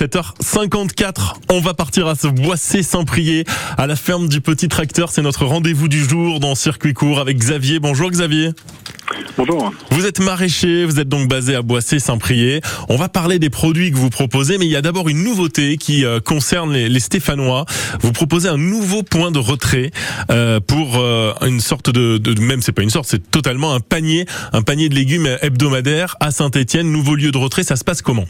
7h54. On va partir à ce boissé Saint-Prié, à la ferme du petit tracteur. C'est notre rendez-vous du jour dans Circuit Court avec Xavier. Bonjour Xavier. Bonjour. Vous êtes maraîcher, vous êtes donc basé à Boissé-Saint-Prié. On va parler des produits que vous proposez, mais il y a d'abord une nouveauté qui euh, concerne les, Stéphanois. Vous proposez un nouveau point de retrait euh, pour euh, une sorte de, de même c'est pas une sorte, c'est totalement un panier, un panier de légumes hebdomadaire à Saint-Étienne, nouveau lieu de retrait. Ça se passe comment?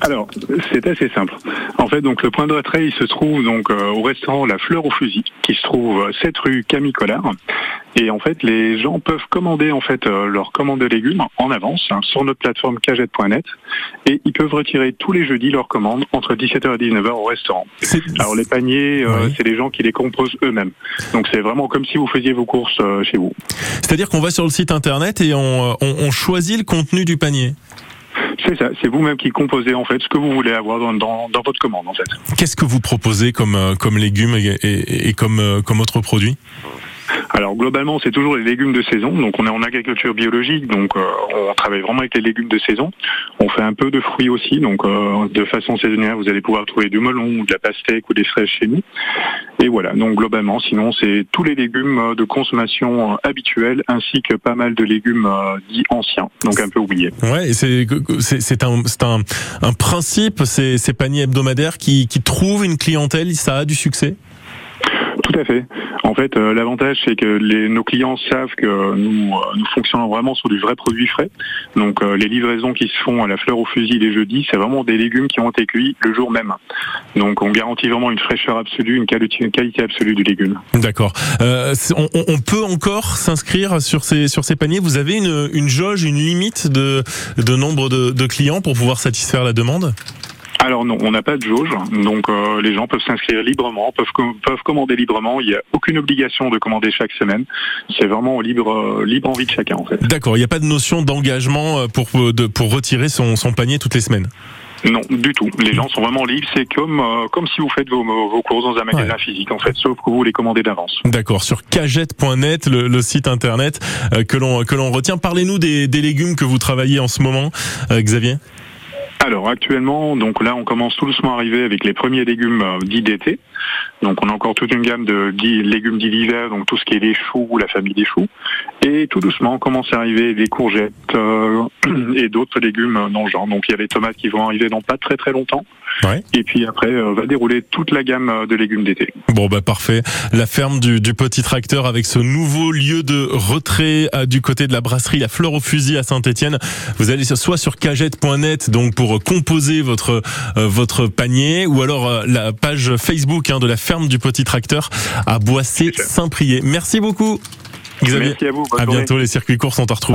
Alors, c'est assez simple. En fait, donc le point de retrait, il se trouve donc euh, au restaurant La Fleur au Fusil, qui se trouve 7 rue Camille Collard. Et en fait, les gens peuvent commander en fait euh, leur commande de légumes en avance hein, sur notre plateforme cagette.net et ils peuvent retirer tous les jeudis leurs commandes entre 17h et 19h au restaurant. Alors les paniers, euh, c'est les gens qui les composent eux-mêmes. Donc c'est vraiment comme si vous faisiez vos courses chez vous. C'est-à-dire qu'on va sur le site internet et on choisit le contenu du panier. C'est vous-même qui composez en fait ce que vous voulez avoir dans, votre commande. Qu'est-ce que vous proposez comme, euh, légumes et comme, euh, comme autres produits alors globalement, c'est toujours les légumes de saison. Donc on est en agriculture biologique, donc euh, on travaille vraiment avec les légumes de saison. On fait un peu de fruits aussi, donc euh, de façon saisonnière, vous allez pouvoir trouver du melon ou de la pastèque ou des fraises chez nous. Et voilà, donc globalement, sinon c'est tous les légumes euh, de consommation habituelle ainsi que pas mal de légumes dits anciens, donc un peu oubliés. Ouais, c'est c'est un, un, un principe, ces, ces paniers hebdomadaires qui, qui trouvent une clientèle, ça a du succès? Tout à fait. En fait, euh, l'avantage, c'est que les, nos clients savent que nous, euh, nous fonctionnons vraiment sur du vrai produit frais. Donc, euh, les livraisons qui se font à la fleur au fusil les jeudis, c'est vraiment des légumes qui ont été cuits le jour même. Donc, on garantit vraiment une fraîcheur absolue, une qualité, absolue du légume. D'accord. On, on, peut encore s'inscrire sur ces, paniers? Vous avez une, jauge, une limite de, nombre de clients pour pouvoir satisfaire la demande? Alors non, on n'a pas de jauge, donc euh, les gens peuvent s'inscrire librement, peuvent, peuvent commander librement. Il n'y a aucune obligation de commander chaque semaine. C'est vraiment libre, euh, libre envie de chacun en fait. D'accord, il n'y a pas de notion d'engagement euh, pour, pour retirer son, son panier toutes les semaines? Non, du tout. Les gens sont vraiment libres. C'est comme comme si vous faites vos, vos courses dans un magasin physique, en fait, sauf que vous les commandez d'avance. D'accord. Sur cagette.net, le, le, site internet que l'on que l'on retient. Parlez-nous des, des légumes que vous travaillez en ce moment, Xavier. Alors actuellement, donc là, on commence tout doucement à arriver avec les premiers légumes euh, dits d'été. Donc on a encore toute une gamme de légumes dits d'hiver, donc tout ce qui est les choux, la famille des choux. Et tout doucement, on commence à arriver les courgettes euh, et d'autres légumes dans le genre. Donc il y a les tomates qui vont arriver dans pas très très longtemps. Et puis après, euh, va dérouler toute la gamme euh, de légumes d'été. Bon, bah parfait. La ferme du, du, petit tracteur avec ce nouveau lieu de retrait euh, du côté de la brasserie La Fleur au Fusil à Saint-Etienne. Vous allez soit sur cagette.net donc pour composer votre votre panier ou alors la page Facebook hein, de la ferme du petit tracteur à Boissé-Saint-Prié. Merci beaucoup. Merci à vous. à bientôt. Les circuits courts sont à retrouver.